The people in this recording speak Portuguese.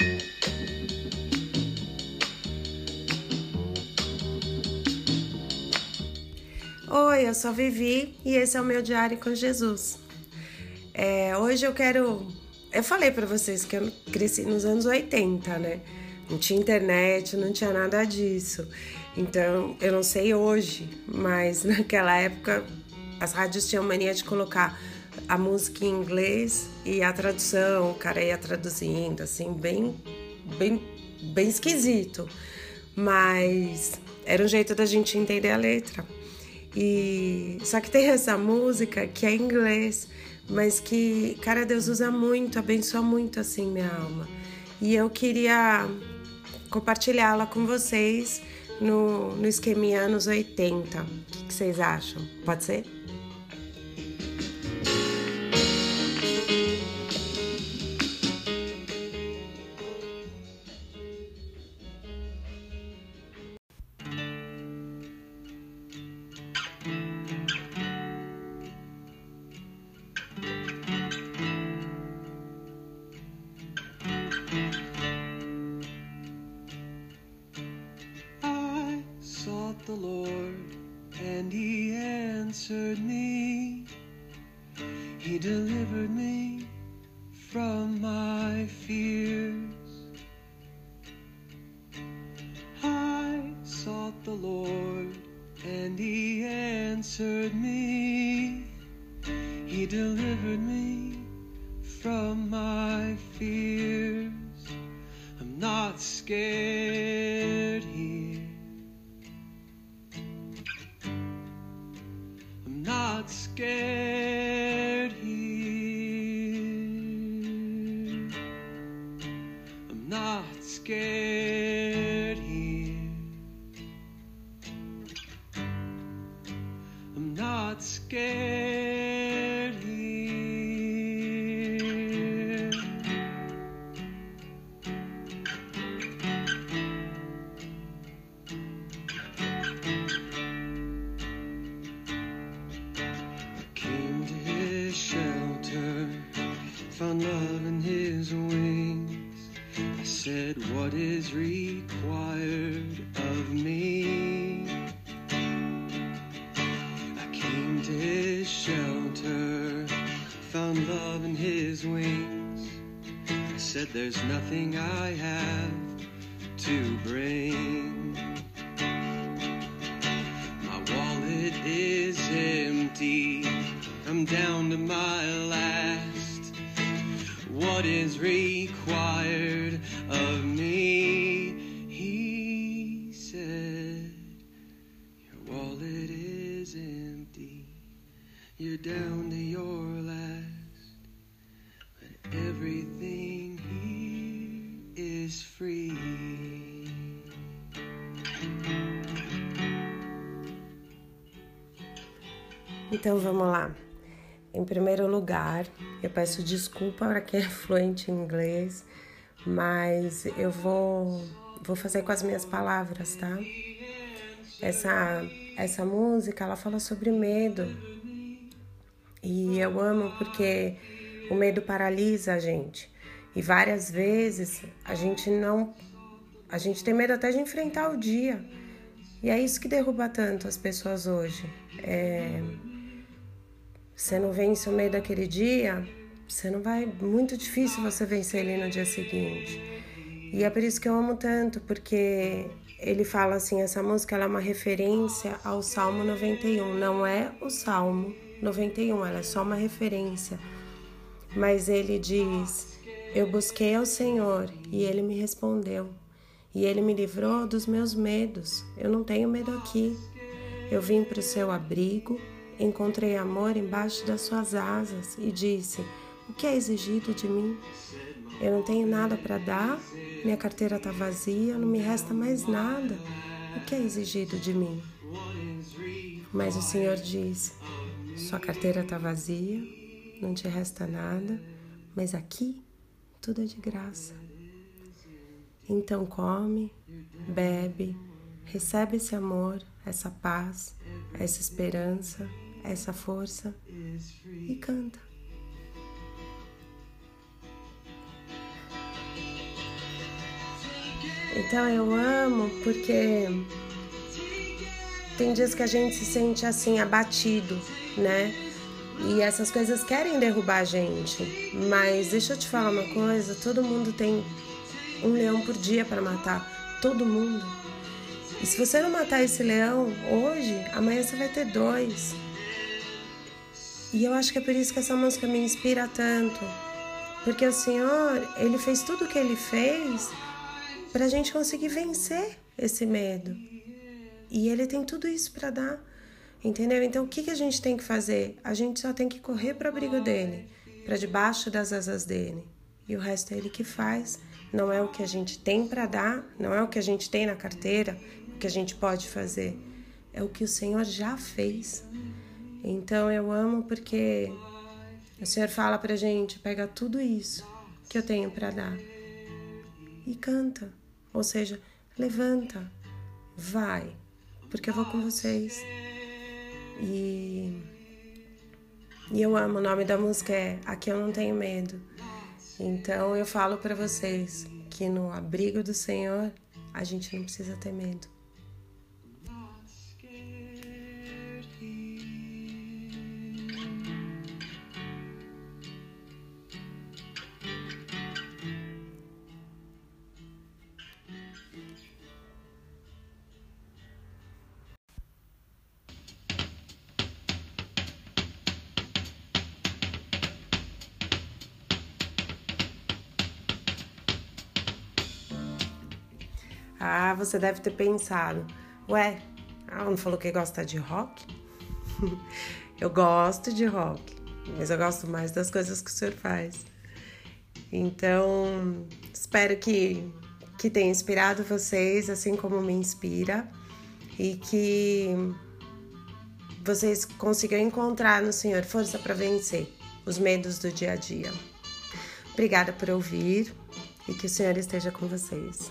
Oi, eu sou Vivi e esse é o meu diário com Jesus. É, hoje eu quero. Eu falei para vocês que eu cresci nos anos 80, né? Não tinha internet, não tinha nada disso. Então eu não sei hoje, mas naquela época as rádios tinham mania de colocar a música em inglês e a tradução, o cara ia traduzindo, assim, bem, bem, bem esquisito. Mas era um jeito da gente entender a letra. E só que tem essa música que é em inglês, mas que, cara, Deus usa muito, abençoa muito assim minha alma. E eu queria compartilhá-la com vocês no, no esqueminha anos 80. O que, que vocês acham? Pode ser? Answered me. He delivered me from my fears. I sought the Lord, and He answered me. He delivered me from my fears. I'm not scared not scared here. I'm not scared here. I'm not scared said, There's nothing I have to bring. My wallet is empty. I'm down to my last. What is required is free. Então vamos lá. Em primeiro lugar, eu peço desculpa para quem é fluente em inglês, mas eu vou, vou fazer com as minhas palavras, tá? Essa, essa música, ela fala sobre medo. E eu amo porque o medo paralisa a gente. E várias vezes a gente não. A gente tem medo até de enfrentar o dia. E é isso que derruba tanto as pessoas hoje. É, você não vence o medo daquele dia, você não vai. Muito difícil você vencer ele no dia seguinte. E é por isso que eu amo tanto, porque ele fala assim: essa música ela é uma referência ao Salmo 91. Não é o Salmo 91, ela é só uma referência. Mas ele diz: Eu busquei ao Senhor e ele me respondeu. E ele me livrou dos meus medos. Eu não tenho medo aqui. Eu vim para o seu abrigo, encontrei amor embaixo das suas asas e disse: O que é exigido de mim? Eu não tenho nada para dar, minha carteira está vazia, não me resta mais nada. O que é exigido de mim? Mas o Senhor disse: Sua carteira está vazia, não te resta nada, mas aqui tudo é de graça. Então come, bebe, recebe esse amor, essa paz, essa esperança, essa força e canta. Então eu amo porque tem dias que a gente se sente assim abatido, né? E essas coisas querem derrubar a gente. Mas deixa eu te falar uma coisa, todo mundo tem um leão por dia para matar, todo mundo. E se você não matar esse leão hoje, amanhã você vai ter dois. E eu acho que é por isso que essa música me inspira tanto. Porque o Senhor, Ele fez tudo o que Ele fez para a gente conseguir vencer esse medo. E Ele tem tudo isso para dar. Entendeu? Então o que, que a gente tem que fazer? A gente só tem que correr para o abrigo dele, para debaixo das asas dele. E o resto é ele que faz. Não é o que a gente tem para dar, não é o que a gente tem na carteira, o que a gente pode fazer. É o que o Senhor já fez. Então eu amo porque o Senhor fala pra gente: pega tudo isso que eu tenho para dar e canta. Ou seja, levanta, vai, porque eu vou com vocês. E, e eu amo, o nome da música é Aqui Eu Não Tenho Medo. Então eu falo para vocês que no abrigo do Senhor a gente não precisa ter medo. Ah, você deve ter pensado, ué, ela não falou que gosta de rock? eu gosto de rock, mas eu gosto mais das coisas que o senhor faz. Então, espero que, que tenha inspirado vocês, assim como me inspira, e que vocês consigam encontrar no Senhor força para vencer os medos do dia a dia. Obrigada por ouvir e que o Senhor esteja com vocês.